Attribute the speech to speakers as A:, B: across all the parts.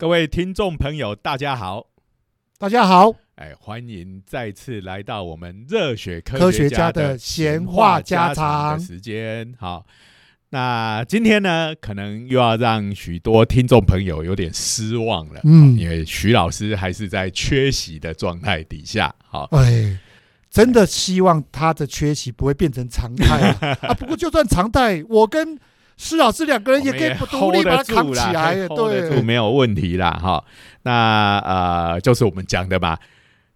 A: 各位听众朋友，大家好！
B: 大家好，
A: 哎，欢迎再次来到我们热血科
B: 科
A: 学家
B: 的
A: 的
B: 闲话家
A: 的
B: 常。
A: 时间。好，那今天呢，可能又要让许多听众朋友有点失望了，
B: 嗯
A: 因为徐老师还是在缺席的状态底下。好，
B: 哎，真的希望他的缺席不会变成常态啊！啊不过就算常态，我跟施老师两个人也可以不独立把它扛起
A: 啦
B: 来。对，
A: 没有问题啦。哈，那呃，就是我们讲的嘛。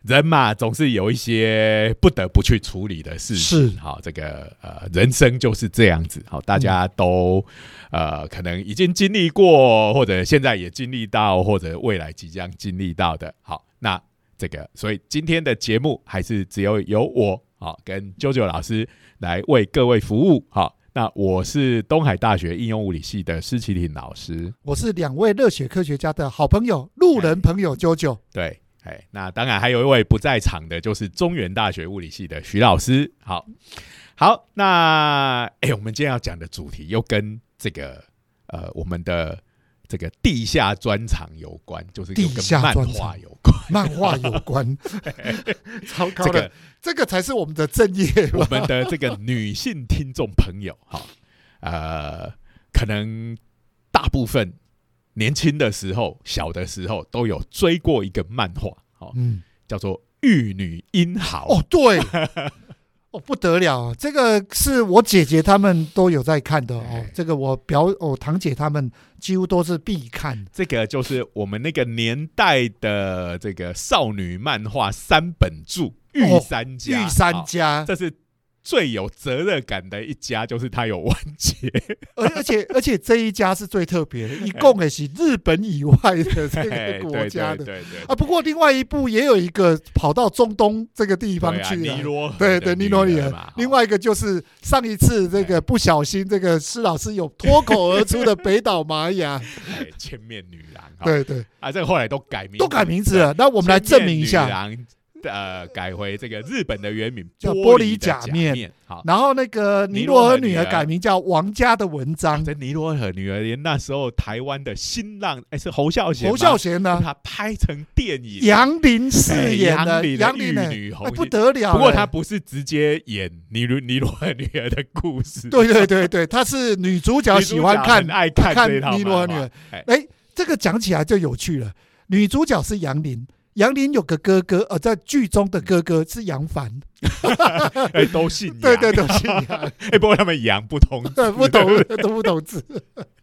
A: 人嘛，总是有一些不得不去处理的事情。
B: 是
A: 好，这个呃，人生就是这样子。好，大家都、呃，可能已经经历过，或者现在也经历到，或者未来即将经历到的。好，那这个，所以今天的节目还是只有由我好跟啾啾老师来为各位服务。好，那我是东海大学应用物理系的施启林老师。
B: 我是两位热血科学家的好朋友，路人朋友啾啾。
A: 对，哎，那当然还有一位不在场的，就是中原大学物理系的徐老师。好，好，那哎，我们今天要讲的主题又跟这个呃我们的这个地下专场有关，就是又
B: 地
A: 跟漫
B: 下
A: 有关。
B: 漫画有关，糟糕了
A: 这个，
B: 这个才是我们的正业
A: 我
B: 吧？
A: 们的这个女性听众朋友，哈，呃，可能大部分年轻的时候、小的时候都有追过一个漫画，叫做《玉女英豪》。
B: 哦，对，哦不得了，这个是我姐姐他们都有在看的哦
A: 哎。
B: 这个我表我堂姐他们几乎都是必看。
A: 这个就是我们那个年代的这个少女漫画三本著《御三家》
B: 御三家，
A: 这是最有责任感的一家，就是它有完结。
B: 而而且而且这一家是最特别的，一共也是日本以外的这个国家的 啊。不过另外一部也有一个跑到中东这个地方去了。
A: 尼罗
B: 对对，尼罗里尔
A: 儿嘛。
B: 另外一个就是上一次这个不小心，这个施老师有脱口而出的北岛玛雅，
A: 哎千面女郎，哈
B: 对对，
A: 啊，这个后来都改名，
B: 都改名字了。那我们来证明一下。
A: 呃，改回这个日本的原名
B: 叫
A: 玻璃
B: 假
A: 假
B: 面
A: 好，
B: 然后那个尼
A: 尼
B: 罗河女儿改名叫王家的文章，
A: 这尼罗河女儿连那时候台湾的新浪，哎，是侯孝贤，
B: 侯孝贤呢，
A: 他拍成电影，
B: 杨林饰演的
A: 哎杨林女
B: 不得了了。
A: 不过他不是直接演尼罗尼罗河女儿的故事，
B: 对对对对，她是女主角，喜欢看
A: 爱看
B: 看尼罗河女儿。
A: 哎
B: 哎，这个讲起来就有趣了。女主角是杨林，杨林有个哥哥，呃，在剧中的哥哥是杨凡，
A: 哎，都姓杨，
B: 对对都，姓杨，
A: 哎，不过他们杨不同字，
B: 对，不懂都不懂字。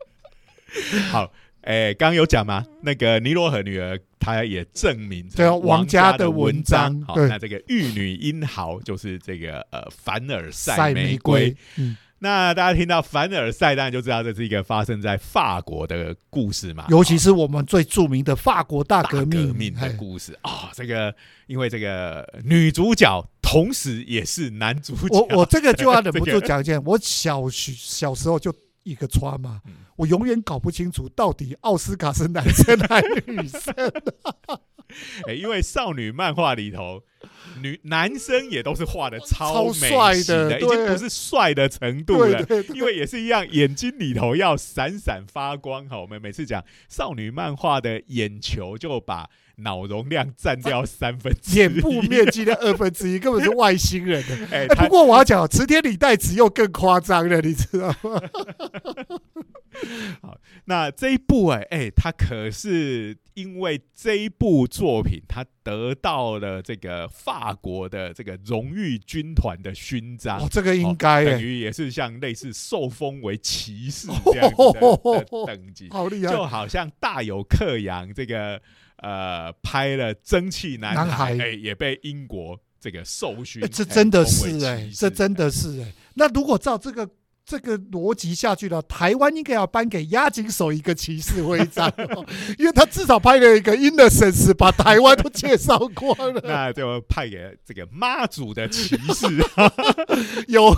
A: 好，哎，刚刚有讲吗？那个尼罗河女儿，她也证明
B: 对啊王家
A: 的
B: 的文章
A: 好，那这个玉女英豪就是这个呃凡尔赛玫
B: 瑰，嗯，
A: 那大家听到凡尔赛，当然就知道这是一个发生在法国的故事嘛，
B: 尤其是我们最著名的法国大
A: 大
B: 革命，
A: 命的
B: 哎
A: 故事。啊、这个因为这个女主角同时也是男主角，
B: 我我这个就要忍不住讲一件，我小学小时候就一个穿嘛。
A: 嗯，
B: 我永远搞不清楚到底奥斯卡是男生还是女生。
A: 哎，因为少女漫画里头，女男生也都是画的
B: 超
A: 美
B: 帅
A: 的，已经不是帅的程度了。因为也是一样，眼睛里头要闪闪发光哈。我们每次讲少女漫画的眼球，就把脑容量占掉三分之一，
B: 眼部面积的二分之一，根本是外星人的。
A: 哎，
B: 不过我要讲，池田理代子又更夸张了，你知道吗？
A: 好那这一部哎哎，他可是因为这一部作品，他得到了这个法国的这个荣誉军团的勋章
B: 哦，。这个应该哎，
A: 等于也是像类似受封为骑士这样子的的 等级，
B: 好厉害
A: 就。好像大有克洋这个呃拍了《蒸汽男
B: 男
A: 孩》
B: 孩
A: 哎，也被英国这个授勋
B: 哎，，这
A: 哎
B: 真的是哎这真的是哎。那如果照这个这个逻辑下去了，台湾应该要颁给押井守一个骑士徽章哦，因为他至少拍了一个 Innocence，把台湾都介绍光了。
A: 那就派给这个妈祖的骑士，
B: 有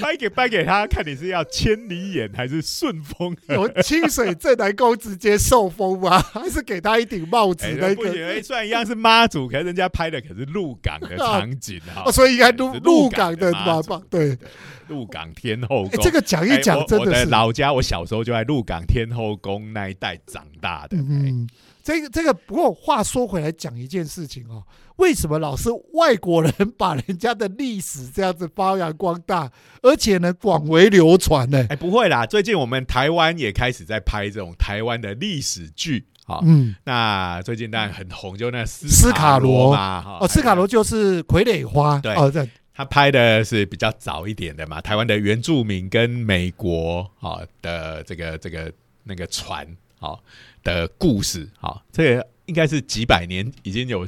A: 颁给颁给他，看你是要千里眼还是顺风耳。
B: 有清水正南宫直接受封吗？还是给他一顶帽子
A: 哎，
B: 那个？
A: 哎，虽然一样是妈祖，可是人家拍的可是鹿港的场景啊
B: 哦，，所以应该
A: 是
B: 鹿鹿港的
A: 妈祖
B: 嘛？对，
A: 鹿港天后
B: 哎，
A: 宫
B: 这个讲一讲真是，
A: 的老家，我小时候就在鹿港天后宫那一带长大的。哎
B: 嗯，这个这个，不过话说回来讲一件事情哦，为什么老是外国人把人家的历史这样子发扬光大，而且呢广为流传呢？
A: 哎，不会啦，最近我们台湾也开始在拍这种台湾的历史剧。好，
B: 嗯，
A: 那最近当然很红，就那斯
B: 斯卡罗
A: 嘛，哈
B: 哦，斯卡罗就是傀儡花，
A: 对
B: 哦，对，
A: 他拍的是比较早一点的嘛，台湾的原住民跟美国啊的这个这个那个船啊的故事啊，这个应该是几百年已经有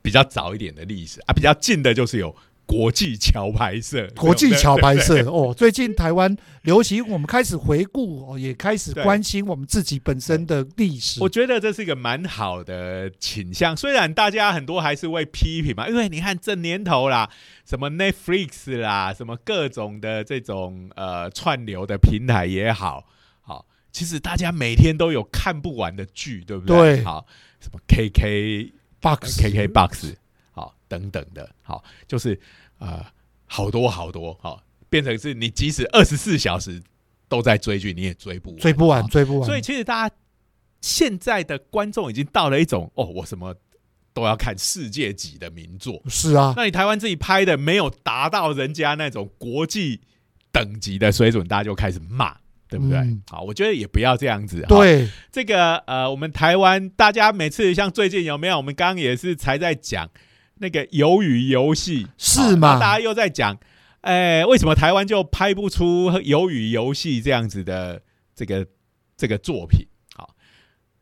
A: 比较早一点的历史啊，比较近的就是有国际桥牌社，
B: 国际桥
A: 牌
B: 社哦，最近台湾流行，我们开始回顾哦，也开始
A: 对
B: 关心我们自己本身的历史
A: 我。觉得这是一个蛮好的倾向，虽然大家很多还是会批评嘛，因为你看这年头啦，什么 Netflix 啦，什么各种的这种呃串流的平台也好，好，其实大家每天都有看不完的剧，对不对？
B: 对
A: 好，什么 KK
B: box
A: KK Box 好等等的，好，就是呃好多好多，好，变成是你即使二十四小时都在追剧，你也追不完，
B: 追不完，追不完。
A: 所以其实大家现在的观众已经到了一种哦，我什么都要看世界级的名作。
B: 是啊，
A: 那你台湾自己拍的没有达到人家那种国际等级的水准，大家就开始骂，对不对？
B: 嗯
A: 好，我觉得也不要这样子。哈，
B: 对，
A: 这个呃，我们台湾大家每次像最近有没有？我们刚刚也是才在讲那个鱿鱼游戏，
B: 是
A: 吗大家又在讲，哎、为什么台湾就拍不出鱿鱼游戏这样子的这个这个作品？好，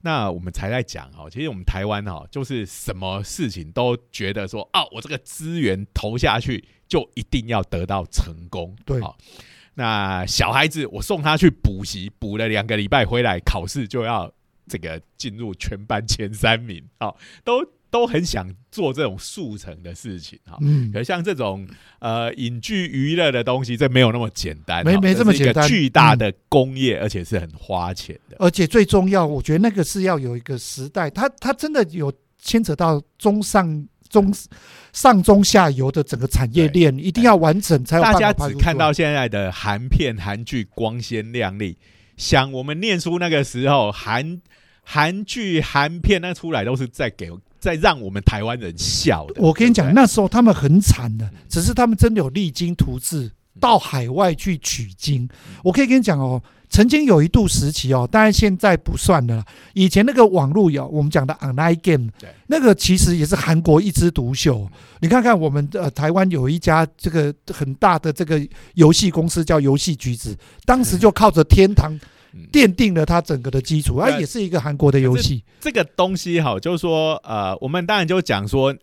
A: 那我们才在讲哦，其实我们台湾哦，就是什么事情都觉得说，啊，我这个资源投下去就一定要得到成功，
B: 对
A: 好。那小孩子，我送他去补习，补了两个礼拜回来，考试就要这个进入全班前三名，好、都都很想做这种速成的事情，哈、
B: 嗯。
A: 可，是像这种呃影剧娱乐的东西，这没有那么简单，哈。
B: 没没这么简单。嗯
A: 巨大的工业，而且是很花钱的。
B: 而且最重要，我觉得那个是要有一个时代，它它真的有牵扯到中上中上中下游的整个产业链，一定要完整才有办
A: 大家
B: 法拍出来
A: 只看到现在的韩片、韩剧光鲜亮丽，想我们念书那个时候，韩韩剧、韩片那出来都是在给在让我们台湾人笑的。
B: 我跟你讲，那时候他们很惨的，只是他们真的有励精图治，到海外去取经。我可以跟你讲哦，曾经有一度时期哦，当然现在不算了。以前那个网络有我们讲的 online game，
A: 对
B: 那个其实也是韩国一枝独秀。你看看我们的、呃、台湾有一家这个很大的这个游戏公司叫游戏橘子，当时就靠着天堂
A: 嗯
B: 奠定了它整个的基础，它
A: 对
B: 也是一个韩国的游戏。
A: 这个东西哈，就是说，呃，我们当然就讲说，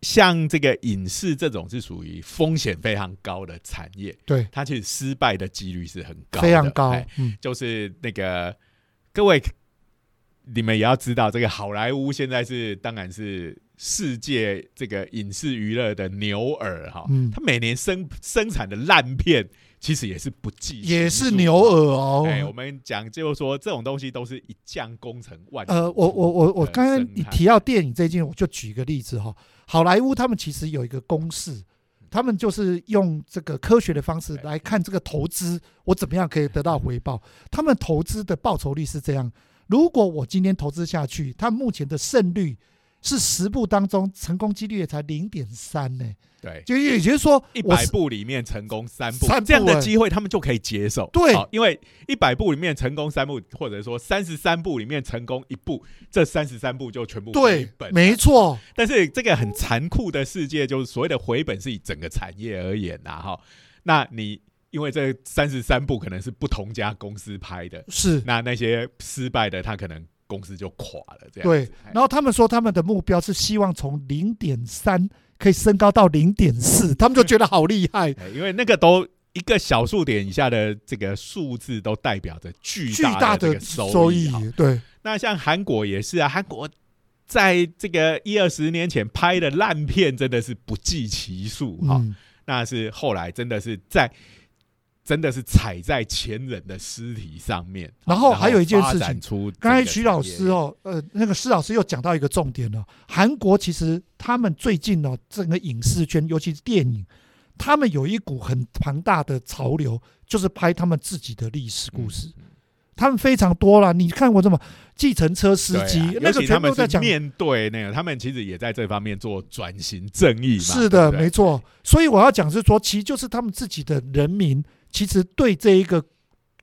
A: 像这个影视这种是属于风险非常高的产业，
B: 对，
A: 它其实失败的几率是很高的，
B: 非常高
A: 哎。
B: 嗯，
A: 就是那个各位，你们也要知道，这个好莱坞现在是当然是世界这个影视娱乐的牛耳哈，
B: 嗯
A: 它每年生生产的烂片其实也是不计
B: 也是牛耳哦。
A: 哎，我们讲就是说，这种东西都是一将功成万骨
B: 呃，我我我我
A: 的
B: 刚刚你提到电影这件，我就举一个例子哈。好莱坞他们其实有一个公式，他们就是用这个科学的方式
A: 对
B: 来看这个投资，我怎么样可以得到回报。他们投资的报酬率是这样：如果我今天投资下去，它目前的胜率是十部当中成功几率也才零点三呢，
A: 对。
B: 就也就是说
A: 一百部里面成功三部，
B: 三
A: 这样的
B: 哎
A: 机会他们就可以接受。
B: 对
A: 因为一百部里面成功三部，或者说三十三部里面成功一部，这三十三部就全部回
B: 对
A: 本。，
B: 没。错，
A: 但是这个很残酷的世界，就是所谓的回本是以整个产业而言呐，哈。那你因为这三十三部可能是不同家公司拍的，
B: 是
A: 那那些失败的，他可能公司就垮了，这样
B: 对然后他们说他们的目标是希望从零点三可以升高到零点四，他们就觉得好厉害，
A: 哎因为那个都一个小数点以下的这个数字，都代表着巨
B: 巨大的
A: 收
B: 收益对，
A: 那像韩国也是啊，韩国在这个一二十年前拍的烂片真的是不计其数哈、
B: 嗯，
A: 那是后来真的是在真的是踩在前人的尸体上面。
B: 然后还有一件事情
A: 出
B: 刚才徐老师哦，呃，那个施老师又讲到一个重点了，韩国其实他们最近哦，整个影视圈，尤其是电影，他们有一股很庞大的潮流，就是拍他们自己的历史故事。
A: 嗯
B: 他们非常多了，你看过什么计程车司机、
A: 啊
B: 那个全部在讲。
A: 面对那个，他们其实也在这方面做转型正义嘛。
B: 是的，
A: 对对
B: 没错。所以我要讲是说，其实就是他们自己的人民，其实对这一个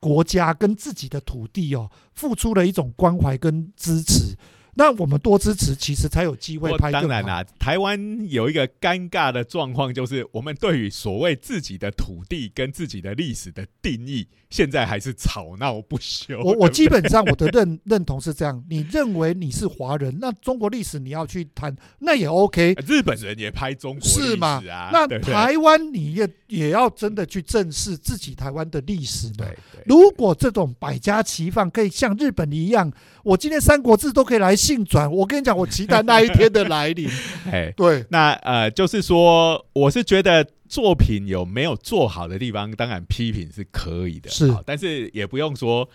B: 国家跟自己的土地哦，付出了一种关怀跟支持。那我们多支持，其实才有机会拍。
A: 当然啦，台湾有一个尴尬的状况，就是我们对于所谓自己的土地跟自己的历史的定义，现在还是吵闹不休。
B: 我我基本上我的认 认同是这样，你认为你是华人，那中国历史你要去谈，那也 OK。
A: 日本人也拍中国历
B: 是嘛
A: 史啊，
B: 那台湾你也也要真的去正视自己台湾的历史嘛
A: 对。对
B: 如果这种百家齐放，可以像日本一样，我今天《三国志》都可以来性转，我跟你讲，我期待那一天的来临。
A: 哎，
B: 对，
A: 那呃，就是说，我是觉得作品有没有做好的地方，当然批评是可以的，
B: 是
A: 但是也不用说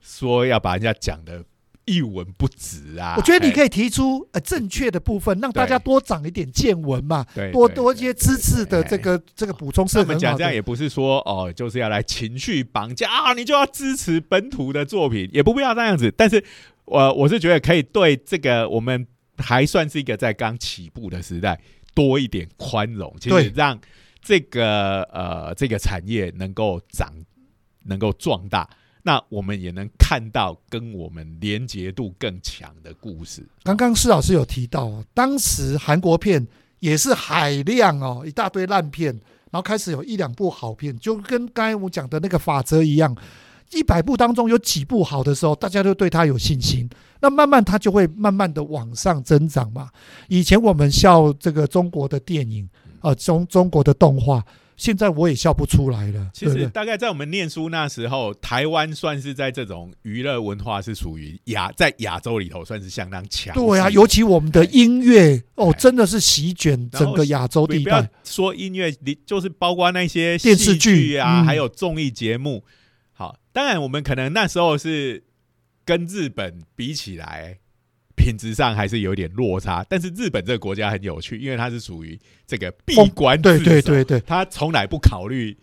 A: 说要把人家讲的一文不值啊。
B: 我觉得你可以提出呃正确的部分，让大家多长一点见闻嘛，
A: 对
B: 多多一些知识的这个这个补充是很好的。
A: 讲这样也不是说哦，就是要来情绪绑架啊，你就要支持本土的作品，也不必要这样子。但是，我、我是觉得可以对这个我们还算是一个在刚起步的时代多一点宽容，其
B: 对
A: 实让这个呃这个产业能够长，能够壮大。那我们也能看到跟我们连结度更强的故事。
B: 刚刚施老师有提到，当时韩国片也是海量哦，一大堆烂片，然后开始有一两部好片，就跟刚才我讲的那个法则一样，一百部当中有几部好的时候，大家都对他有信心，那慢慢它就会慢慢的往上增长嘛。以前我们笑这个中国的电影啊、中中国的动画，现在我也笑不出来了，
A: 其实？大概在我们念书那时候，台湾算是在这种娱乐文化是属于亚在亚洲里头算是相当强。
B: 对啊，尤其我们的音乐哦
A: 哎，
B: 真的是席卷整个亚洲地
A: 不不要
B: 带。
A: 说音乐，你就是包括那些
B: 电视剧
A: 剧啊，
B: 嗯
A: 还有综艺节目。好，当然我们可能那时候是跟日本比起来，品质上还是有点落差。但是日本这个国家很有趣，因为它是属于这个闭
B: 封
A: 关
B: 对对对对，
A: 他从来不考虑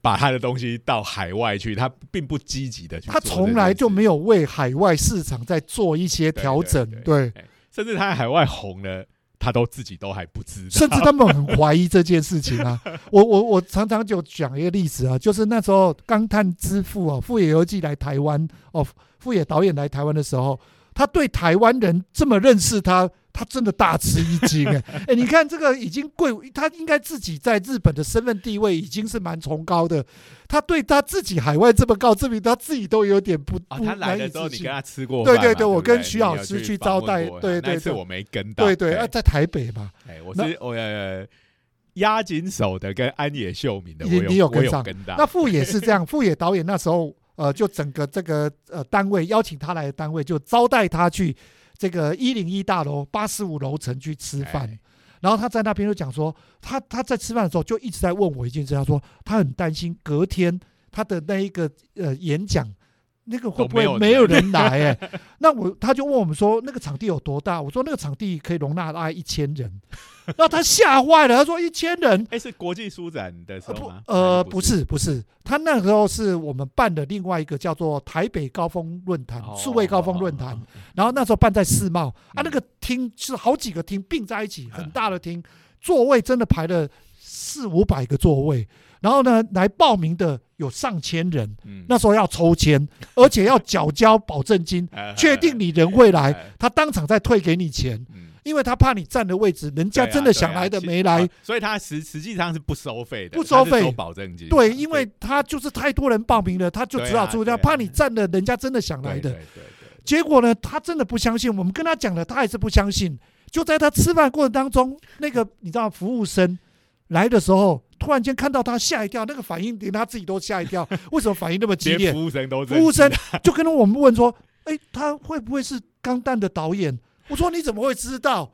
A: 把他的东西到海外去，他并不积极的去
B: 他。从来就没有为海外市场在做一些调整，
A: 对
B: 对，
A: 甚至他在海外红了，他都自己都还不知道。
B: 甚至他们很怀疑这件事情啊。我我我常常就讲一个例子啊，就是那时候钢探之父啊，富野由纪来台湾哦，富野导演来台湾的时候，他对台湾人这么认识他。他真的大吃一惊哎哎，你看这个已经贵，他应该自己在日本的身份地位已经是蛮崇高的，他对他自己海外这么高，证明他自己都有点不
A: 啊，
B: 不
A: 他来
B: 难以
A: 的时候
B: 置信
A: 你跟他吃过
B: 对
A: 对
B: 对对我跟徐老师
A: 去
B: 去招待对对对
A: 那次我没跟到。
B: 对对，啊，
A: 哎
B: 在台北嘛，
A: 哎，我
B: 那
A: 是我呃押紧手的跟安野秀明的，我
B: 你你有
A: 我
B: 跟上
A: 有跟到。
B: 那富野是这样，富野导演那时候呃，就整个这个呃单位邀请他来的单位，就招待他去这个一零一大楼八十五楼层去吃饭。
A: 哎
B: 然后他在那边就讲说，他他在吃饭的时候就一直在问我一件事，他说他很担心隔天他的那一个呃演讲。那个会不会
A: 没有人
B: 人来、哎，那我他就问我们说，那个场地有多大？我说那个场地可以容纳大概一千人。然后他吓坏了，他说一千人，
A: 哎，是国际书展的时候吗？
B: 呃
A: 还
B: 不是不是，他那时候是我们办的另外一个叫做台北高峰论坛
A: 哦
B: 数位高峰论坛。
A: 哦，
B: 然后那时候办在世贸啊，
A: 嗯。
B: 那个厅是好几个厅并在一起，很
A: 嗯
B: 大的厅，座位真的排了四五百个座位，然后呢来报名的有上千人，
A: 嗯。
B: 那时候要抽签，而且要缴交保证金，
A: 哎
B: 确定你人会来，
A: 哎
B: 他当场再退给你钱，
A: 嗯。
B: 因为他怕你占的位置，人家真的想来的没来。
A: 啊，所以他实实际上是不收费的，
B: 不收费。
A: 收保证金。
B: 对，因为他就是太多人报名了，他就只好出掉，怕你占了人家真的想来的。结果呢，他真的不相信，我们跟他讲了，他还是不相信。就在他吃饭过程当中，那个你知道服务生来的时候，突然间看到他吓一跳，那个反应连他自己都吓一跳。为什么反应那么激烈？
A: 服务生都
B: 服务生就跟我们问说：“哎，他会不会是钢弹的导演？”我说：“你怎么会知道？”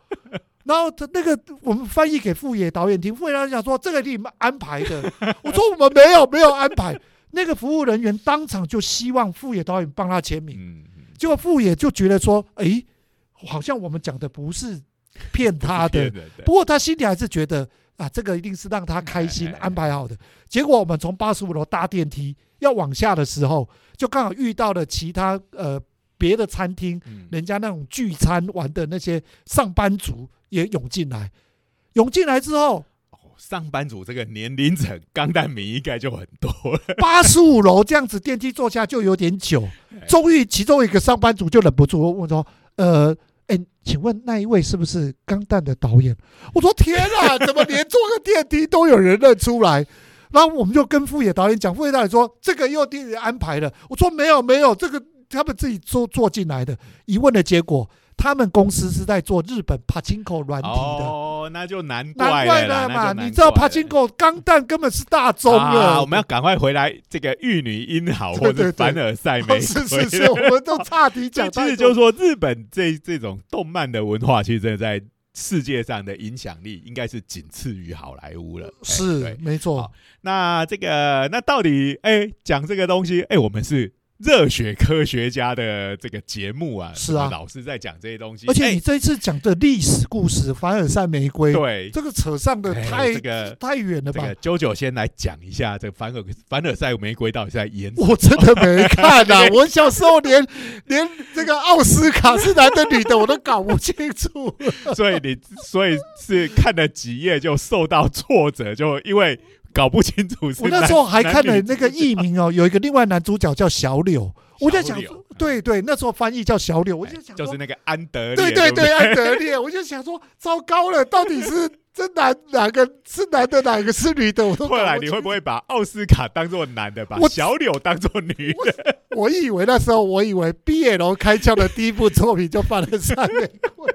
B: 然后他那个我们翻译给富野导演听，富野导演讲说：“这个你们安排的。”我说：“我们没有没有安排。”那个服务人员当场就希望富野导演帮他签名，
A: 嗯，嗯
B: 结果富野就觉得说：“哎，好像我们讲的不是骗他的。”不过他心里还是觉得，啊，这个一定是让他开心安排好的。结果我们从八十五楼搭电梯要往下的时候，就刚好遇到了其他呃别的餐厅，
A: 嗯
B: 人家那种聚餐玩的那些上班族也涌进来，涌进来之后，
A: 哦上班族这个年龄层，钢弹迷应该就很多了。
B: 八十五楼这样子电梯坐下就有点久，
A: 哎
B: 终于其中一个上班族就忍不住问说：“呃，哎，请问那一位是不是钢弹的导演？”我说：“天啊，怎么连坐个电梯都有人认出来？”然后我们就跟副野导演讲，副野导演说：“这个又第安排的。”我说：“没有，没有，这个他们自己坐坐进来的。”一问的结果，他们公司是在做日本帕金口软体的。
A: 哦，那就难
B: 难
A: 怪
B: 怪了嘛！你知道帕金口钢弹根本是大宗
A: 啊，我们要赶快回来这个玉女英豪或者凡尔赛玫瑰。
B: 是是是，我们都差题讲
A: 其实就是说，日本这这种动漫的文化，其实真的在世界上的影响力应该是仅次于好莱坞了。哎
B: 是
A: 对
B: 没错，
A: 那这个那到底哎讲这个东西哎，我们是热血科学家的这个节目啊，
B: 是啊
A: 老是在讲这些东西，
B: 而且
A: 哎
B: 你这一次讲的历史故事《凡尔赛玫瑰》，
A: 对
B: 这个扯上的
A: 哎
B: 太、
A: 这个
B: 太远了吧
A: 这个？九九先来讲一下这个凡尔凡尔赛玫瑰到底在演
B: 我真的没看啊！我小时候连连这个奥斯卡是男的女的我都搞不清楚。
A: 所以你所以是看了几页就受到挫折，就因为搞不清楚是
B: 我那时候还看了那个 译名哦，有一个另外男主角叫小柳，我在想说，对对，那时候翻译叫小柳，我就想说
A: 就是，那个安德烈，
B: 对
A: 对
B: 对对，安德烈，我就想说，糟糕了，到底是这男哪个是男的，哪个是女的，我都
A: 后来你会不会把奥斯卡当做男的，把
B: 我
A: 小柳当做女的？
B: 我以为那时候，我以为 BL 开窍的第一部作品就犯了三玫瑰。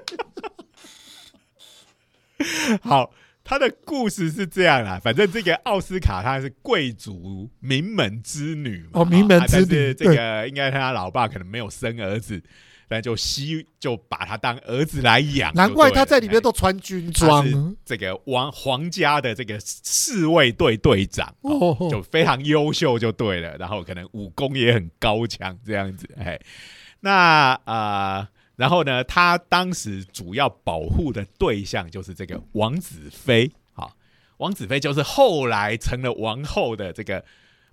A: 好，他的故事是这样啦，反正这个奥斯卡她是贵族名门之女嘛，
B: 哦名门之女
A: 啊但是这个应该他老爸可能没有生儿子，但就吸就把他当儿子来养，
B: 难怪他在里面
A: 哎
B: 都穿军
A: 他
B: 装
A: 是这个王皇家的这个侍卫队队长。哦。
B: 哦，
A: 就非常优秀就对了，然后可能武功也很高强这样子，哎，那啊、呃然后呢，他当时主要保护的对象就是这个王子妃，好，王子妃就是后来成了王后的这个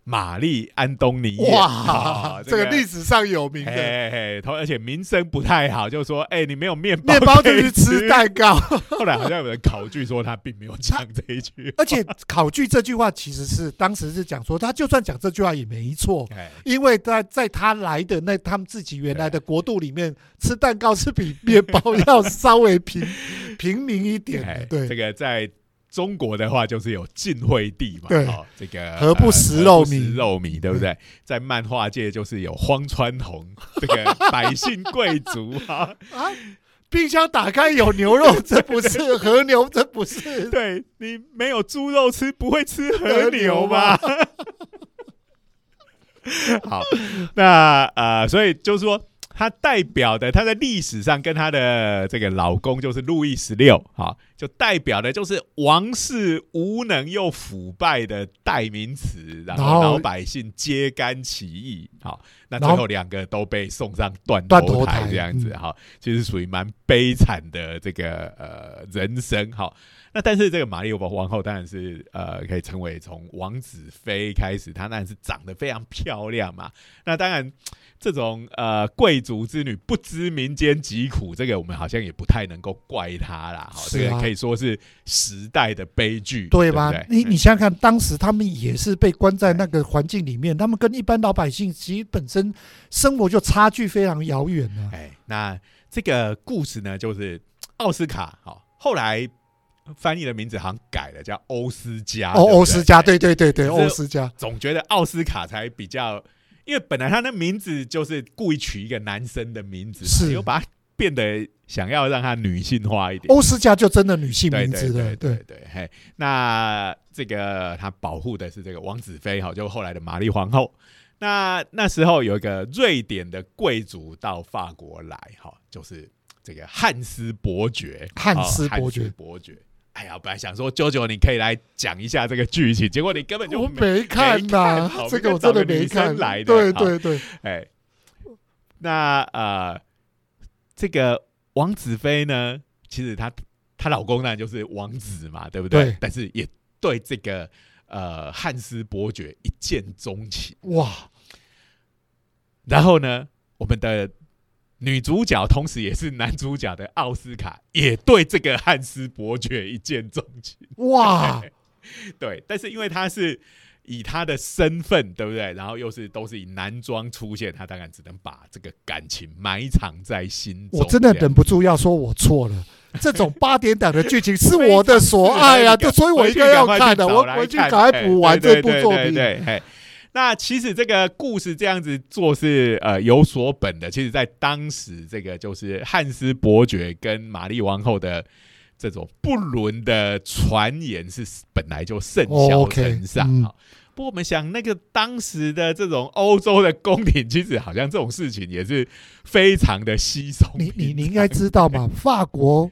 A: 玛丽安东尼耶。
B: 哇
A: 啊，
B: 这个历史上有名的。
A: 嘿嘿，头而且名声不太好，就说哎、你没有面包
B: 面包就
A: 可以
B: 是吃蛋糕，
A: 后来好像有人考据说他并没有讲这一句，
B: 而且考据这句话其实是当时是讲说，他就算讲这句话也没错。
A: 哎，
B: 因为在在他来的那他们自己原来的国度里面，吃蛋糕是比面包要稍微平平民一点对。
A: 这，个在中国的话就是有晋惠帝嘛，
B: 对
A: 哦，这个
B: 何不食肉糜？
A: 何不食肉糜，对不对？在漫画界就是有荒川弘 这个百姓贵族啊，
B: 啊，冰箱打开有牛肉，这不是和牛，这不是。
A: 对你没有猪肉吃，不会吃和牛吗？好，那呃，所以就是说，它代表的，她在历史上跟她的这个老公就是路易十六，哈，就代表的就是王室无能又腐败的代名词，然
B: 然后
A: 后老百姓揭竿起义，好，那最
B: 后
A: 后两个都被送上断
B: 断头
A: 头台
B: 台
A: 这样子，
B: 嗯
A: 好，其实属于蛮悲惨的这个呃人生，好。那但是这个玛丽王后当然是呃可以称为从王子妃开始，她当然是长得非常漂亮嘛。那当然这种呃贵族之女不知民间疾苦，这个我们好像也不太能够怪她啦。好，这个可以说是时代的悲剧，
B: 对吧？你你想想看，当时他们也是被关在那个环境里面，他们跟一般老百姓其实本身生活就差距非常遥远啊。
A: 哎，那这个故事呢，就是奥斯卡好，后来翻译的名字好像改了，叫欧斯加。
B: 哦，欧斯加，对对对对，欧斯加，
A: 总觉得奥斯卡才比较，因为本来他的名字就是故意取一个男生的名字，
B: 是
A: 又把它变得想要让它女性化一点。
B: 欧斯加就真的女性
A: 对
B: 名字了，
A: 对对对嘿，那这个他保护的是这个王子妃，哈，就后来的玛丽皇后。那那时候有一个瑞典的贵族到法国来，哈，就是这个汉斯伯爵，
B: 汉
A: 哦
B: 斯伯爵
A: 伯爵。哎呀，本来想说舅舅你可以来讲一下这个剧情，结果你根本就
B: 我
A: 没
B: 没看呐这个我真的没看。
A: 来的
B: 对对对，
A: 哎，那呃，这个王子妃呢，其实她她老公呢就是王子嘛，对不对？
B: 对
A: 但是也对这个呃汉斯伯爵一见钟情。
B: 哇，
A: 然后呢，我们的女主角，同时也是男主角的奥斯卡，也对这个汉斯伯爵一见钟情。
B: 哇，
A: 对，但是因为他是以他的身份，对不对？然后又是都是以男装出现，他当然只能把这个感情埋藏在心中。
B: 我真的忍不住要说我错了。这种八点档的剧情是我的所爱啊，所以我应该要看的。我回去赶快补完这部作品。
A: 对对对，嘿那其实这个故事这样子做是呃有所本的。其实，在当时这个就是汉斯伯爵跟玛丽王后的这种不伦的传言是本来就甚嚣尘上。不过我们想，那个当时的这种欧洲的宫廷，其实好像这种事情也是非常的稀松
B: 你你你应该知道嘛，法国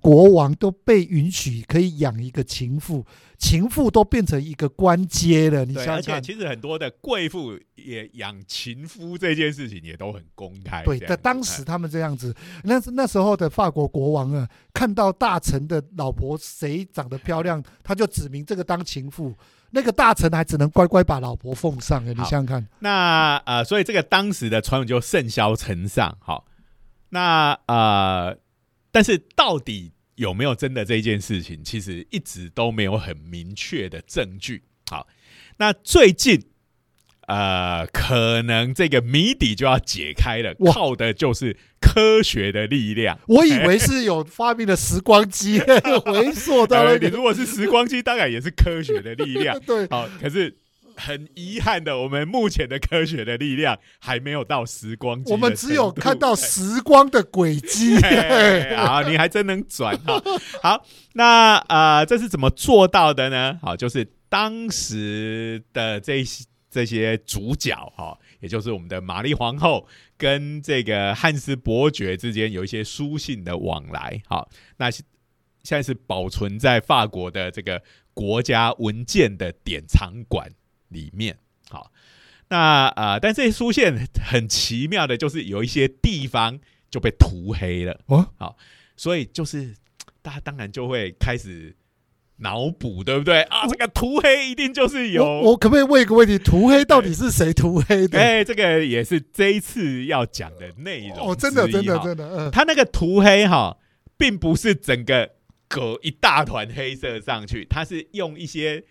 B: 国王都被允许可以养一个情妇，情妇都变成一个官阶了。你
A: 对，而且
B: 想想看，
A: 其实很多的贵妇也养情夫这件事情也都很公开。
B: 对，在当时他们这样子，那那时候的法国国王啊，看到大臣的老婆谁长得漂亮，他就指明这个当情妇。那个大臣还只能乖乖把老婆奉上。哎，你想想看，
A: 那呃，所以这个当时的传闻就甚嚣尘上。好，那呃，但是到底有没有真的这件事情，其实一直都没有很明确的证据。好，那最近。呃，可能这个谜底就要解开了，靠的就是科学的力量。
B: 我以为是有发明了时光机，回溯到
A: 呃
B: 那个。
A: 你如果是时光机，当然也是科学的力量。
B: 对，
A: 好，可是很遗憾的，我们目前的科学的力量还没有到时光机。
B: 我们只有看到。时光的轨迹。
A: 嘿好，你还真能转哈。好，那呃，这是怎么做到的呢？好，就是当时的这些这些主角哈，也就是我们的玛丽皇后跟这个汉斯伯爵之间有一些书信的往来。好，那现现在是保存在法国的这个国家文件的典藏馆里面。好，那呃，但这些书信很奇妙的，就是有一些地方就被涂黑了。
B: 哦，
A: 好，所以就是大家当然就会开始脑补，对不对啊？这个涂黑一定就是有
B: 我我可不可以问一个问题？涂黑到底是谁涂黑的？
A: 哎，这个也是这一次要讲的内容
B: 哦，真的真的真的，嗯，
A: 他那个涂黑哈，并不是整个隔一大团黑色上去，它是用一些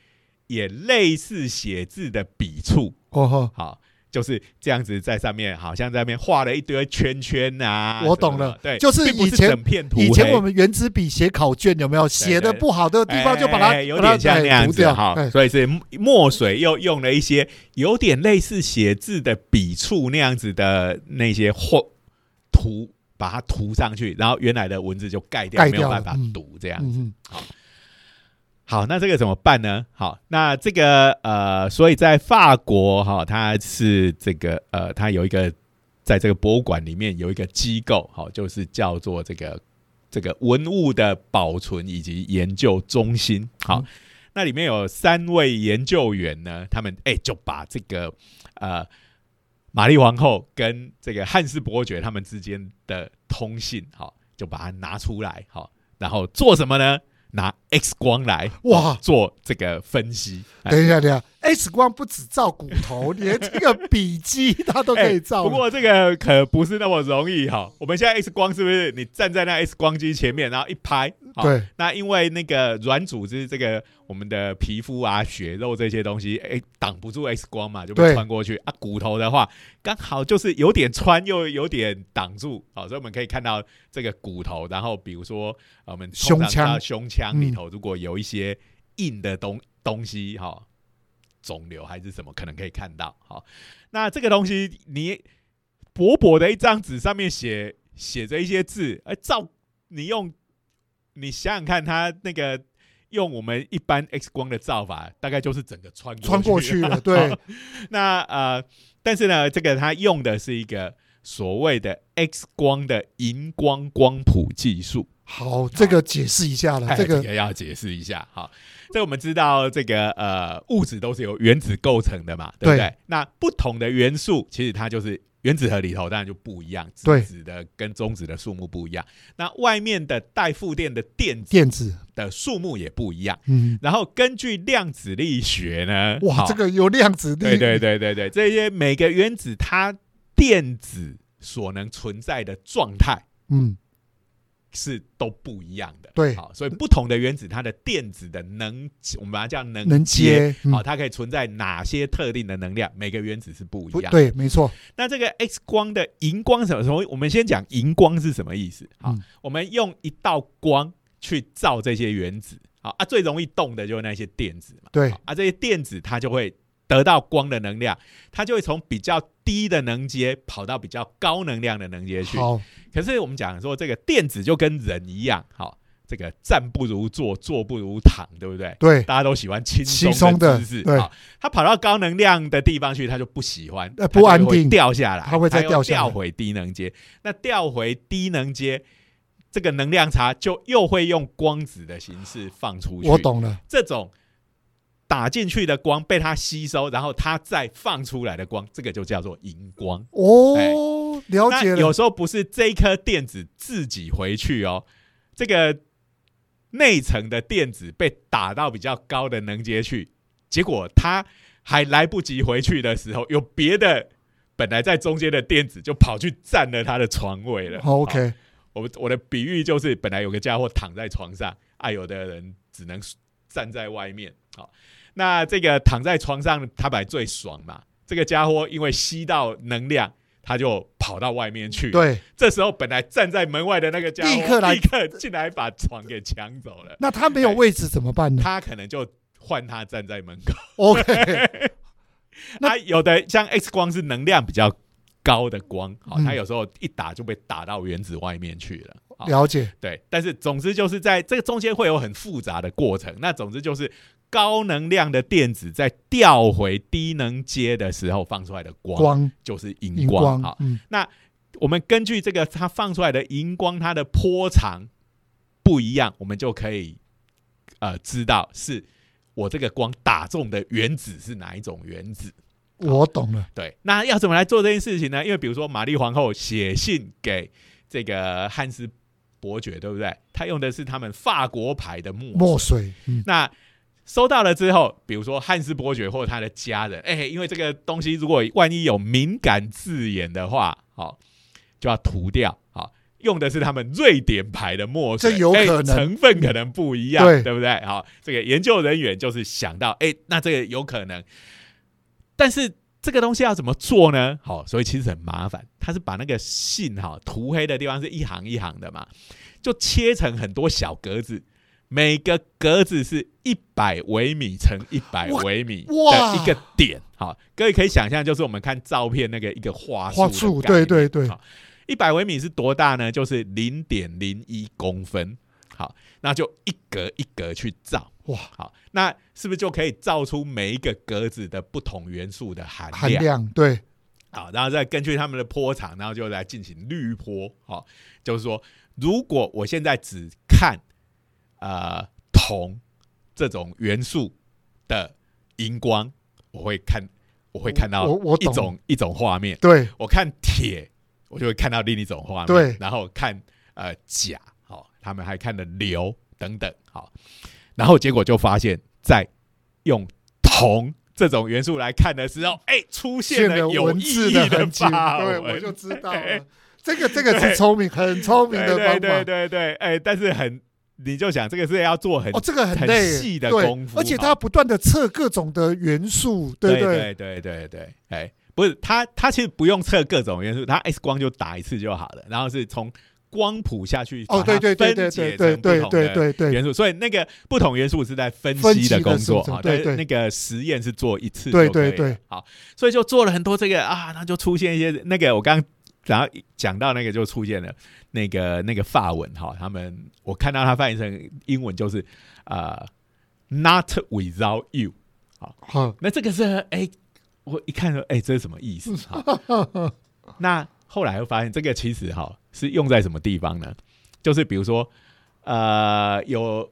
A: 也类似写字的笔触，
B: 哦吼，
A: 好，就是这样子在上面，好像在那边画了一堆圈圈啊。
B: 我懂了
A: 对，
B: 就是以前。以前我们原子笔写考卷有没有写的不好的地方就把它
A: 哎有点像那样子哈，
B: 哎
A: 所以是墨水又用了一些有点类似写字的笔触那样子的那些画涂，把它涂上去，然后原来的文字就盖掉，没有办法读这样子。
B: 嗯
A: 好，那这个怎么办呢？好，那这个呃，所以在法国哈，它是这个呃，它有一个在这个博物馆里面有一个机构，好，就是叫做这个这个文物的保存以及研究中心。好，
B: 嗯
A: 那里面有三位研究员呢，他们哎、就把这个呃玛丽皇后跟这个汉斯伯爵他们之间的通信，好，就把它拿出来，好，然后做什么呢？拿 X 光来
B: 哇。
A: 做这个分析。哎。
B: 等一下，等一下，X 光不只照骨头，连这个笔记它都可以照。
A: 哎不过这个可不是那么容易哈。我们现在 X 光是不是你站在那 X 光机前面，然后一拍？好
B: 对，
A: 那因为那个软组织，这个我们的皮肤啊、血肉这些东西，哎，挡不住 X 光嘛，就被穿过去啊。骨头的话，刚好就是有点穿又有点挡住，好，所以我们可以看到这个骨头。然后比如说，呃我们
B: 胸腔
A: 胸腔里
B: 嗯
A: 头如果有一些硬的东东西，哈，肿瘤还是什么，可能可以看到。好，那这个东西你薄薄的一张纸上面写写着一些字，哎，照你用，你想想看，它那个用我们一般 X 光的照法，大概就是整个穿过
B: 穿过去了，对，
A: 那呃，但是呢，这个它用的是一个所谓的 X 光的荧光光谱技术。
B: 好，这个解释一下了，
A: 哎
B: 这个
A: 个要解释一下。好，这我们知道，这个呃物质都是由原子构成的嘛，对不对？
B: 对
A: 那不同的元素，其实它就是原子核里头当然就不一样，
B: 对
A: 质子的跟中子的数目不一样。那外面的带负电的电子
B: 电子，
A: 的数目也不一样。
B: 嗯，
A: 然后根据量子力学呢，
B: 哇，
A: 好
B: 这个有量子力，
A: 对对对对对，这些每个原子它电子所能存在的状态
B: 嗯，
A: 是都不一样的。
B: 对
A: 好，所以不同的原子它的电子的能，我们把它叫能
B: 能
A: 阶。
B: 接，嗯
A: 好，它可以存在哪些特定的能量？每个原子是不一样。，
B: 不对，没错，
A: 那这个 X 光的荧光什么什么？我们先讲荧光是什么意思？好，
B: 嗯
A: 我们用一道光去照这些原子，好啊，最容易动的就是那些电子嘛。
B: 对
A: 啊，这些电子它就会得到光的能量，它就会从比较低的能阶跑到比较高能量的能阶去。
B: 好，
A: 可是我们讲说，这个电子就跟人一样，好，这个站不如坐，坐不如躺，对不对？
B: 对，
A: 大家都喜欢轻
B: 轻
A: 松
B: 松的
A: 姿势，
B: 对
A: 好，它跑到高能量的地方去，它就不喜欢，
B: 不安定
A: 掉下来，
B: 它会再掉下来
A: 掉回低能阶。那掉回低能阶，这个能量差就又会用光子的形式放出去。
B: 我懂了，
A: 这种打进去的光被它吸收，然后它再放出来的光，这个就叫做荧光。
B: 哦，了解了，
A: 有时候不是这一颗电子自己回去哦，这个内层的电子被打到比较高的能阶去，结果它还来不及回去的时候，有别的本来在中间的电子就跑去占了它的床位了。
B: 好，OK，
A: 我我的比喻就是，本来有个家伙躺在床上，啊，有的人只能站在外面。好，那这个躺在床上，他本来最爽嘛。这个家伙因为吸到能量，他就跑到外面去。，
B: 对，
A: 这时候本来站在门外的那个家伙，
B: 立刻来
A: 立刻进来把床给抢走了。
B: 那他没有位置怎么办呢
A: 他可能就换他站在门口。
B: ？OK，那
A: 他 有的像 X 光是能量比较高的光，好，
B: 嗯
A: 他有时候一打就被打到原子外面去了。好
B: 了解，
A: 对，但是总之就是在这个中间会有很复杂的过程。那总之就是高能量的电子在调回低能阶的时候放出来的光，
B: 光
A: 就是荧
B: 荧
A: 光。好，，
B: 光嗯，
A: 我们根据这个它放出来的荧光，它的波长不一样，我们就可以呃知道是我这个光打中的原子是哪一种原子。
B: 我懂了，
A: 对，那要怎么来做这件事情呢？因为比如说玛丽皇后写信给这个汉斯伯爵，对不对？他用的是他们法国牌的墨
B: 墨
A: 水。
B: 水，嗯，
A: 那收到了之后，比如说汉斯伯爵或他的家人，哎、因为这个东西如果万一有敏感字眼的话，好、就要涂掉，好、用的是他们瑞典牌的墨水，
B: 这有
A: 哎
B: 可能
A: 成分可能不一样，
B: 对
A: 对不对？好，这个研究人员就是想到，哎、那这个有可能，但是这个东西要怎么做呢？好，所以其实很麻烦，他是把那个信哈涂黑的地方是一行一行的嘛，就切成很多小格子，每个格子是一百微米乘一百
B: 哇
A: 微米的一个点。好，各位可以想象，就是我们看照片那个一个画
B: 画
A: 树，
B: 树，对对对，
A: 一百微米是多大呢？就是零点零一公分。好，那就一格一格去照。
B: 哇，
A: 好，那是不是就可以照出每一个格子的不同元素的含
B: 含
A: 量？
B: 量，对，
A: 好，然后再根据他们的波长，然后就来进行滤波。好、就是说，如果我现在只看呃铜这种元素的荧光，我会看我会看到一种一种画面。
B: 对，
A: 我看铁，我就会看到另一种画面。
B: 对
A: 然后看呃钾，好、他们还看了硫等等，好、然后结果就发现，在用铜这种元素来看的时候，哎，出现
B: 现
A: 了有意义
B: 的痕迹，对，我就知道了。这个这个是 聪明，很聪明
A: 对对对
B: 的方法。
A: 对对，哎，但是很，你就想这个是要做很
B: 哦，这个很
A: 细的功夫
B: 而且
A: 哈
B: 它不断的测各种的元素，对不
A: 对对？对对，哎，不是它它其实不用测各种元素，它 X 光就打一次就好了，然后是从光谱下去
B: 哦，对对对对对对对对对对。
A: 元素，所以那个不同元素是在分
B: 分
A: 析的工作
B: 对对。
A: 那个实验是做一次
B: 对对对。
A: 好，所以就做了很多这个啊，那就出现一些那个我刚然后讲到那个就出现了那个那个法文哈，他们我看到他翻译成英文就是呃 not without you，
B: 好，
A: 那这个是哎、我一看说哎、这是什么意思？哈 那后来又发现这个其实哈是用在什么地方呢？就是比如说呃，有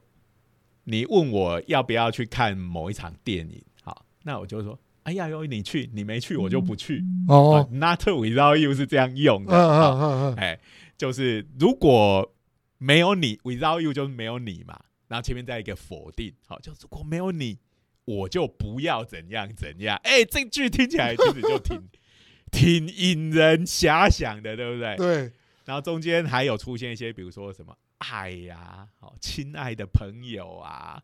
A: 你问我要不要去看某一场电影，好，那我就说，哎呀，有你去，你没去我就不去。
B: 哦
A: 哦，，Not without you 是这样用的。
B: 嗯
A: 好
B: 嗯嗯嗯，
A: 哎，就是如果没有你，without you 就是没有你嘛，然后前面再一个否定，好，就如果没有你，我就不要怎样怎样。哎，这句听起来其实就挺 挺引人遐想的，对不对？
B: 对，
A: 然后中间还有出现一些，比如说什么爱呀、好，亲爱的朋友啊。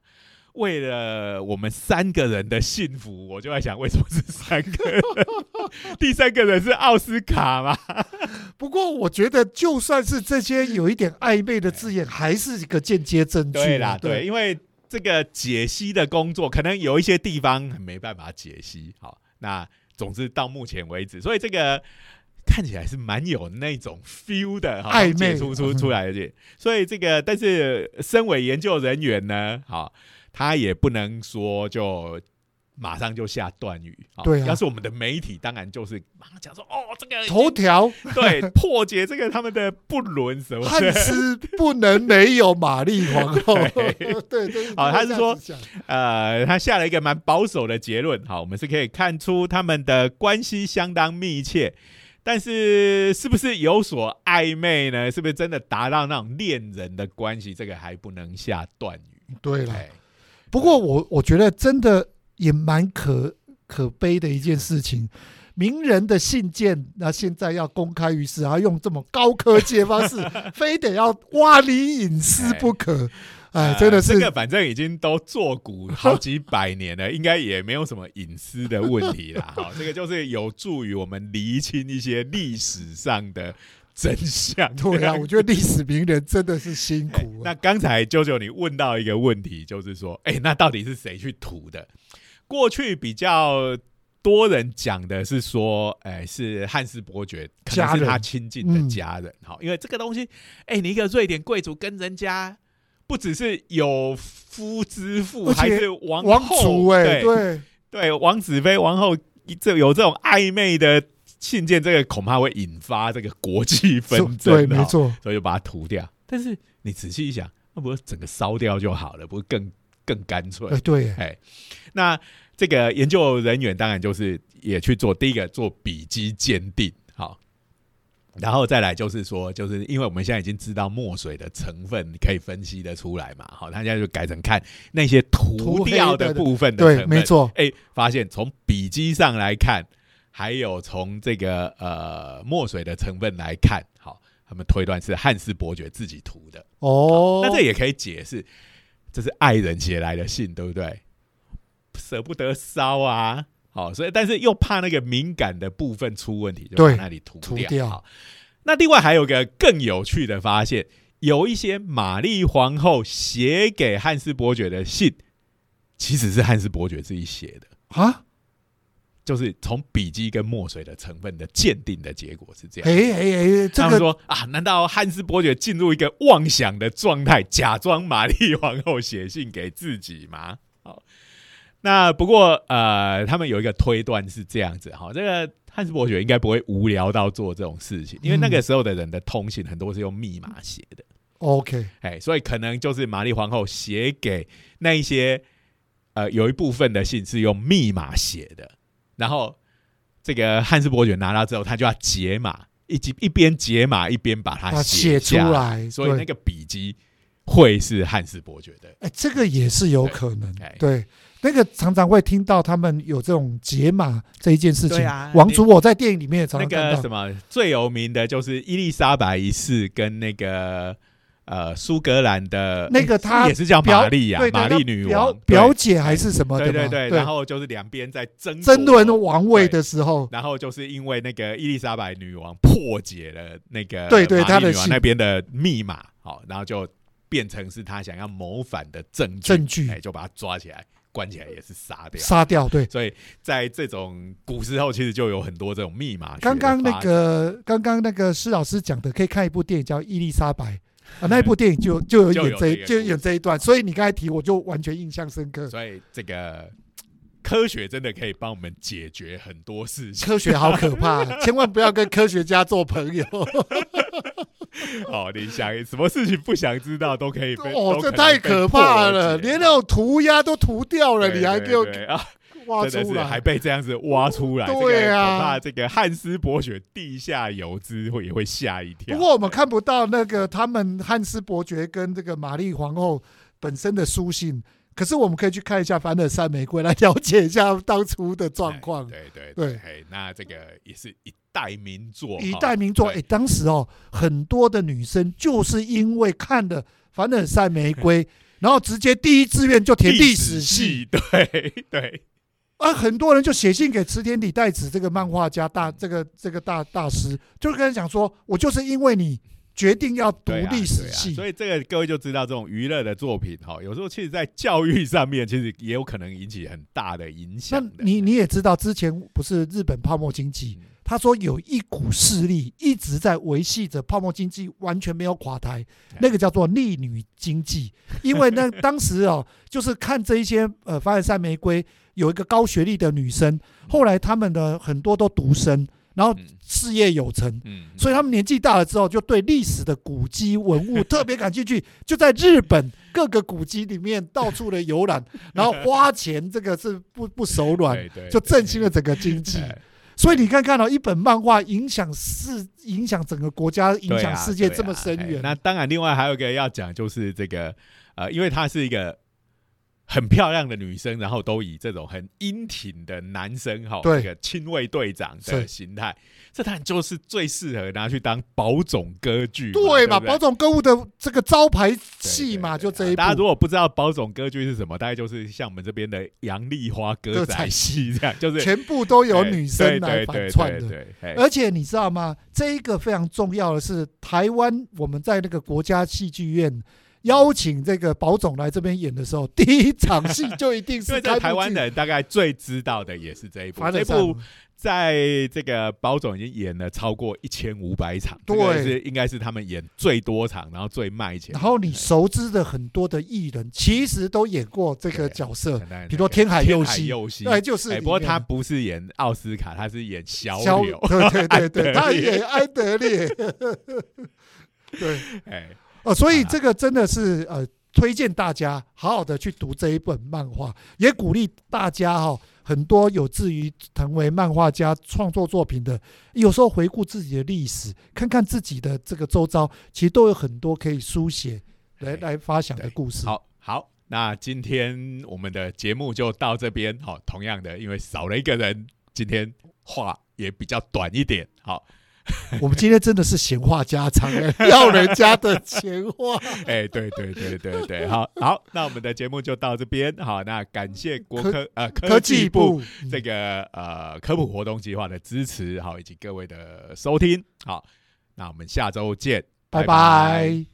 A: 为了我们三个人的幸福，我就在想，为什么是三个人？第三个人是奥斯卡嘛？
B: 不过我觉得，就算是这些有一点暧昧的字眼，还是一个间接证据
A: 啦，对，因为这个解析的工作，可能有一些地方没办法解析。好，那总之到目前为止，所以这个看起来是蛮有那种 feel 的，好
B: 暧昧
A: 突出出来的。所以这个，但是身为研究人员呢，好，他也不能说就。马上就下断语，好
B: 对啊
A: 要是我们的媒体，当然就是马上讲说，哦，这个
B: 头条
A: 对破解这个他们的不伦什么
B: 汉，斯不能没有玛丽皇后。对 对，
A: 好他是说呃，他下了一个蛮保守的结论。好，我们是可以看出他们的关系相当密切，但是是不是有所暧昧呢？是不是真的达到那种恋人的关系？这个还不能下断语。
B: 对了。
A: 哎，
B: 不过我我觉得真的也蛮可可悲的一件事情。名人的信件，那现在要公开于世，然后用这么高科技的方式，非得要挖你隐私不可。哎，
A: 呃
B: 真的是
A: 这个，反正已经都做古好几百年了，应该也没有什么隐私的问题啦。好，这个就是有助于我们厘清一些历史上的真相。
B: 对啊，我觉得历史名人真的是辛
A: 哎
B: 苦、啊。
A: 那刚才舅舅你问到一个问题，就是说，哎、那到底是谁去涂的？过去比较多人讲的是说，哎、是汉斯伯爵，可能是他亲近的家人。好、因为这个东西，哎、你一个瑞典贵族跟人家不只是有夫之妇，还是王
B: 王
A: 后对，
B: 对，
A: 王子妃、王后这有这种暧昧的信件，这个恐怕会引发这个国际纷争。
B: 对，没错，
A: 所以就把它涂掉。但是你仔细一想，那不是整个烧掉就好了，不是更更干脆
B: 哎，？对，
A: 哎，那这个研究人员当然就是也去做第一个做笔迹鉴定，好。然后再来就是说，就是因为我们现在已经知道墨水的成分可以分析得出来嘛，好，他现在就改成看那些涂掉
B: 的
A: 的部分的
B: 对，
A: 成分，
B: 没错，
A: 哎，发现从笔迹上来看，还有从这个呃墨水的成分来看，好，他们推断是汉斯伯爵自己涂的。
B: 哦，
A: 那这也可以解释，这是爱人写来的信，对不对？舍不得烧啊，好，所以但是又怕那个敏感的部分出问题，就把那里涂
B: 涂
A: 掉。
B: 掉
A: 好那另外还有个更有趣的发现，有一些玛丽皇后写给汉斯伯爵的信，其实是汉斯伯爵自己写的。
B: 啊，
A: 就是从笔迹跟墨水的成分的鉴定的结果是这样。
B: 哎哎哎，
A: 他们说啊，难道汉斯伯爵进入一个妄想的状态，假装玛丽皇后写信给自己吗？好，那不过呃，他们有一个推断是这样子，哈，这个汉斯伯爵应该不会无聊到做这种事情，因为那个时候的人的通信很多是用密码写的
B: ，OK，
A: 哎，所以可能就是玛丽皇后写给那一些呃有一部分的信是用密码写的，然后这个汉斯伯爵拿到之后，他就要解码，一及一边解码一边把它
B: 写出
A: 下
B: 来
A: 所以那个笔记会是汉斯伯爵的。
B: 哎，这个也是有可能
A: 对哎，
B: 对。那个常常会听到他们有这种解码这一件事情
A: 对啊。
B: 王族我在电影里面也常
A: 那
B: 常看到
A: 个什。么最有名的就是伊丽莎白一世跟那个呃苏格兰的哎
B: 那个她
A: 也是叫玛丽亚
B: 对对
A: 玛丽女王
B: 表姐还是什么？
A: 对对对，然后就是两边在争
B: 争论王位的时候，
A: 然后就是因为那个伊丽莎白女王破解了那个
B: 对对她
A: 女王那边的密码，好，然后就变成是她想要谋反的证据，
B: 证据。
A: 哎，就把她抓起来，关起来也是杀掉。
B: 杀掉。对，
A: 所以在这种古时候，其实就有很多这种密码
B: 刚刚那个刚刚那个施老师讲的，可以看一部电影叫《伊丽莎白》啊，那一部电影就就有演这一就
A: 这个故事
B: 演这一段，所以你刚才提，我就完全印象深刻。
A: 所以这个科学真的可以帮我们解决很多事情。
B: 科学好可怕，千万不要跟科学家做朋友。
A: 哦，你想什么事情不想知道都可以被
B: 哦，这太
A: 可
B: 怕了，连那种涂鸦都涂掉了，
A: 对
B: 你还给我
A: 对
B: 挖
A: 真的是
B: 出来，
A: 还被这样子挖出来，
B: 对啊。
A: 这个恐怕这个汉斯伯爵地下游资会也会吓一跳。
B: 不过我们看不到那个他们汉斯伯爵跟这个玛丽皇后本身的书信，可是我们可以去看一下凡尔赛玫瑰，来了解一下当初的状况。
A: 对对
B: 对。
A: 对，那这个也是一代名作，
B: 一代名作，
A: 对。
B: 哎，当时哦，很多的女生就是因为看了凡尔赛玫瑰，然后直接第一志愿就填历史系。
A: 系，对对
B: 啊，很多人就写信给池田理代子这个漫画家大这个这个大大师，就跟他讲说，我就是因为你决定要读历史系，
A: 所以这个各位就知道，这种娱乐的作品哈，有时候其实在教育上面，其实也有可能引起很大的影响的。
B: 你你也知道，之前不是日本泡沫经济，
A: 嗯
B: 他说有一股势力一直在维系着泡沫经济完全没有垮台，那个叫做逆女经济。因为那 当时哦，就是看这一些呃凡尔赛玫瑰有一个高学历的女生，后来他们的很多都独生，然后
A: 嗯
B: 事业有成。
A: 嗯，
B: 所以他们年纪大了之后，就对历史的古迹文物 特别感兴趣，就在日本各个古迹里面到处的游览，然后花钱，这个是不不手软，就振兴了整个经济。
A: 哎
B: 所以你看看到、一本漫画影响世、影响整个国家、影响世界这么深远。
A: 那当然，另外还有一个要讲，就是这个呃，因为它是一个很漂亮的女生，然后都以这种很英挺的男生哈，
B: 对
A: 这个亲卫队长的形态，这当然就是最适合拿去当保种歌剧嘛，
B: 对嘛，
A: 不
B: 宝总歌舞的这个招牌
A: 对
B: 戏嘛，就这一部。
A: 大家如果不知道保种歌剧是什么，大概就是像我们这边的杨丽花歌仔戏这样，就是
B: 全部都有
A: 哎
B: 女生来反串的。而且你知道吗？这一个非常重要的是，台湾我们在那个国家戏剧院邀请这个宝总来这边演的时候，第一场戏就一定是
A: 在台湾人大概最知道的也是这一部，
B: 凡
A: 这一部在这个保总已经演了超过一千五百场，
B: 对。
A: 这个是应该是他们演最多场，然后最卖钱。
B: 然后你熟知的很多的艺人，其实都演过这个角色，比如说天海佑
A: 佑
B: 希
A: 佑希，
B: 对，就是
A: 不过他不是演奥斯卡，他是演小
B: 小
A: 柳，
B: 对对对 他演安德烈，对。
A: 哎，
B: 哦，所以
A: 啊
B: 这个真的是呃，推荐大家好好的去读这一本漫画，也鼓励大家哈、很多有志于成为漫画家、创作作品的，有时候回顾自己的历史，看看自己的这个周遭，其实都有很多可以书写来
A: 哎
B: 来发想的故事。
A: 好好，那今天我们的节目就到这边。好，同样的，因为少了一个人，今天话也比较短一点。好，
B: 我们今天真的是闲话家常哎，要人家的闲话。
A: 哎，对对对对对，好好，那我们的节目就到这边。好，那感谢国
B: 科
A: 科呃
B: 科技
A: 部
B: 部
A: 这个呃科普活动计划的支持，好，以及各位的收听。好，那我们下周见，
B: 拜拜